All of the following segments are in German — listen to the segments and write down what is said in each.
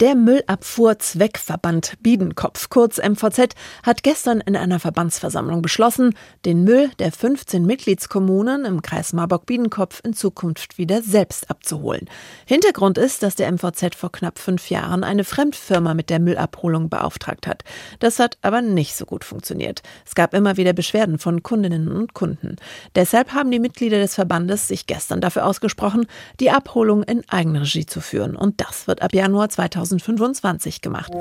Der Müllabfuhrzweckverband Biedenkopf, kurz MVZ, hat gestern in einer Verbandsversammlung beschlossen, den Müll der 15 Mitgliedskommunen im Kreis Marburg-Biedenkopf in Zukunft wieder selbst abzuholen. Hintergrund ist, dass der MVZ vor knapp fünf Jahren eine Fremdfirma mit der Müllabholung beauftragt hat. Das hat aber nicht so gut funktioniert. Es gab immer wieder Beschwerden von Kundinnen und Kunden. Deshalb haben die Mitglieder des Verbandes sich gestern dafür ausgesprochen, die Abholung in Eigenregie zu führen. Und das wird ab Januar 2020 2025 gemacht.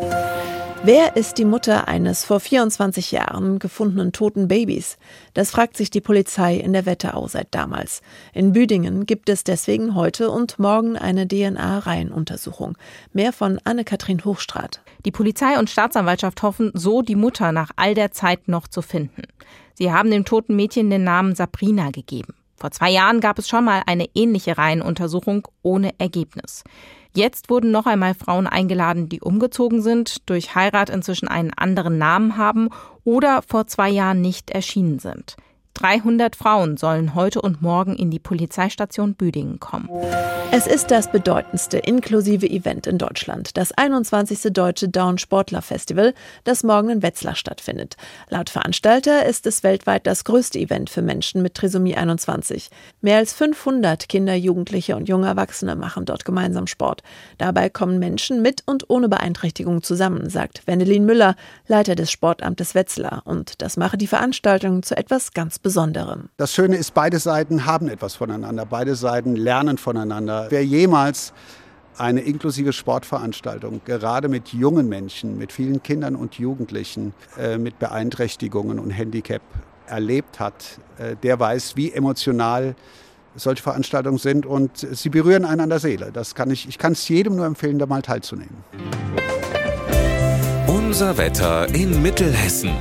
Wer ist die Mutter eines vor 24 Jahren gefundenen toten Babys? Das fragt sich die Polizei in der Wetterau seit damals. In Büdingen gibt es deswegen heute und morgen eine DNA-Reihenuntersuchung. Mehr von Anne-Kathrin Hochstrat. Die Polizei und Staatsanwaltschaft hoffen, so die Mutter nach all der Zeit noch zu finden. Sie haben dem toten Mädchen den Namen Sabrina gegeben. Vor zwei Jahren gab es schon mal eine ähnliche Reihenuntersuchung ohne Ergebnis. Jetzt wurden noch einmal Frauen eingeladen, die umgezogen sind, durch Heirat inzwischen einen anderen Namen haben oder vor zwei Jahren nicht erschienen sind. 300 Frauen sollen heute und morgen in die Polizeistation Büdingen kommen. Es ist das bedeutendste inklusive Event in Deutschland, das 21. Deutsche Down Sportler Festival, das morgen in Wetzlar stattfindet. Laut Veranstalter ist es weltweit das größte Event für Menschen mit Trisomie 21. Mehr als 500 Kinder, Jugendliche und junge Erwachsene machen dort gemeinsam Sport. Dabei kommen Menschen mit und ohne Beeinträchtigung zusammen, sagt Wendelin Müller, Leiter des Sportamtes Wetzlar. Und das mache die Veranstaltung zu etwas ganz Besonderem. Das Schöne ist, beide Seiten haben etwas voneinander. Beide Seiten lernen voneinander. Wer jemals eine inklusive Sportveranstaltung, gerade mit jungen Menschen, mit vielen Kindern und Jugendlichen, äh, mit Beeinträchtigungen und Handicap erlebt hat, äh, der weiß, wie emotional solche Veranstaltungen sind und sie berühren einen an der Seele. Das kann ich, ich kann es jedem nur empfehlen, da mal teilzunehmen. Unser Wetter in Mittelhessen.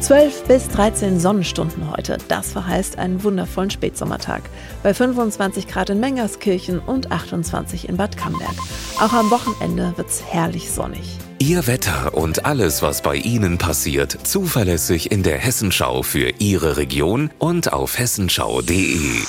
12 bis 13 Sonnenstunden heute. Das verheißt einen wundervollen Spätsommertag. Bei 25 Grad in Mengerskirchen und 28 in Bad Camberg. Auch am Wochenende wird's herrlich sonnig. Ihr Wetter und alles, was bei Ihnen passiert, zuverlässig in der Hessenschau für Ihre Region und auf hessenschau.de.